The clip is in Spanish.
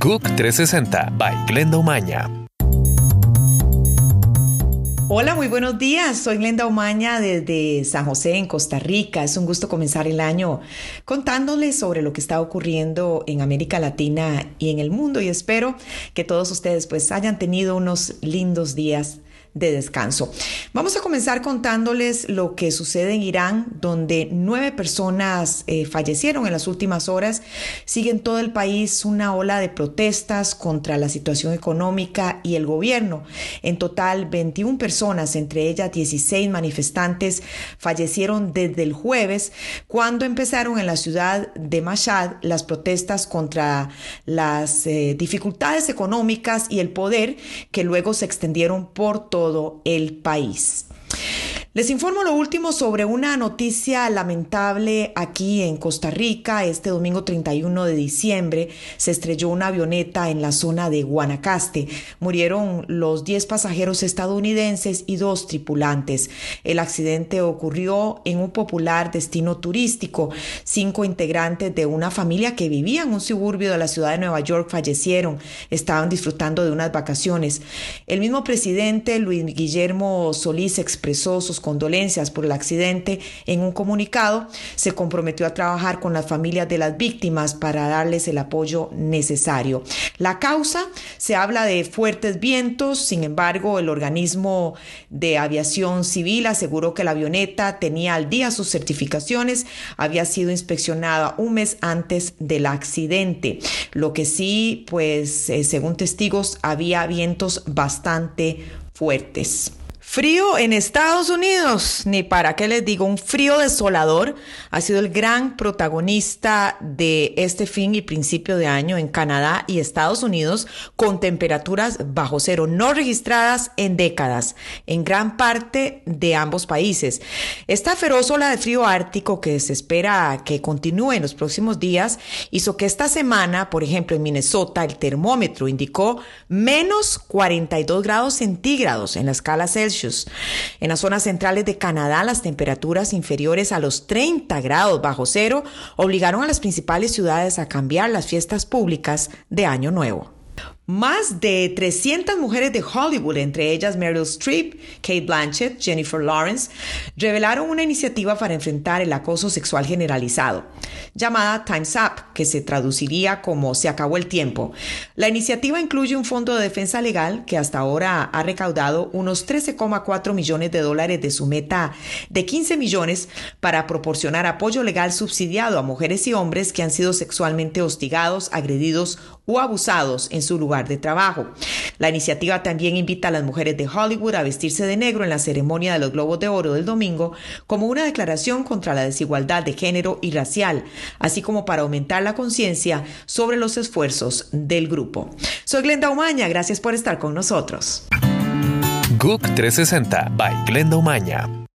GUC 360 by Glenda Umaña. Hola, muy buenos días. Soy Glenda Umaña desde San José, en Costa Rica. Es un gusto comenzar el año contándoles sobre lo que está ocurriendo en América Latina y en el mundo y espero que todos ustedes pues hayan tenido unos lindos días de descanso. Vamos a comenzar contándoles lo que sucede en Irán, donde nueve personas eh, fallecieron en las últimas horas. Sigue en todo el país una ola de protestas contra la situación económica y el gobierno. En total, 21 personas, entre ellas 16 manifestantes, fallecieron desde el jueves, cuando empezaron en la ciudad de Mashhad las protestas contra las eh, dificultades económicas y el poder que luego se extendieron por todo el país. Les informo lo último sobre una noticia lamentable aquí en Costa Rica. Este domingo 31 de diciembre se estrelló una avioneta en la zona de Guanacaste. Murieron los 10 pasajeros estadounidenses y dos tripulantes. El accidente ocurrió en un popular destino turístico. Cinco integrantes de una familia que vivía en un suburbio de la ciudad de Nueva York fallecieron. Estaban disfrutando de unas vacaciones. El mismo presidente Luis Guillermo Solís expresó sus condolencias por el accidente, en un comunicado se comprometió a trabajar con las familias de las víctimas para darles el apoyo necesario. La causa se habla de fuertes vientos, sin embargo, el organismo de aviación civil aseguró que la avioneta tenía al día sus certificaciones, había sido inspeccionada un mes antes del accidente. Lo que sí, pues, eh, según testigos, había vientos bastante fuertes. Frío en Estados Unidos, ni para qué les digo, un frío desolador. Ha sido el gran protagonista de este fin y principio de año en Canadá y Estados Unidos, con temperaturas bajo cero no registradas en décadas en gran parte de ambos países. Esta feroz ola de frío ártico que se espera que continúe en los próximos días hizo que esta semana, por ejemplo, en Minnesota, el termómetro indicó menos 42 grados centígrados en la escala Celsius en las zonas centrales de Canadá, las temperaturas inferiores a los 30 grados bajo cero obligaron a las principales ciudades a cambiar las fiestas públicas de Año Nuevo. Más de 300 mujeres de Hollywood, entre ellas Meryl Streep, Kate Blanchett, Jennifer Lawrence, revelaron una iniciativa para enfrentar el acoso sexual generalizado, llamada Time's Up, que se traduciría como Se acabó el tiempo. La iniciativa incluye un fondo de defensa legal que hasta ahora ha recaudado unos 13,4 millones de dólares de su meta de 15 millones para proporcionar apoyo legal subsidiado a mujeres y hombres que han sido sexualmente hostigados, agredidos o abusados en su de trabajo. La iniciativa también invita a las mujeres de Hollywood a vestirse de negro en la ceremonia de los Globos de Oro del domingo como una declaración contra la desigualdad de género y racial, así como para aumentar la conciencia sobre los esfuerzos del grupo. Soy Glenda Umaña, gracias por estar con nosotros. GUC 360 by Glenda.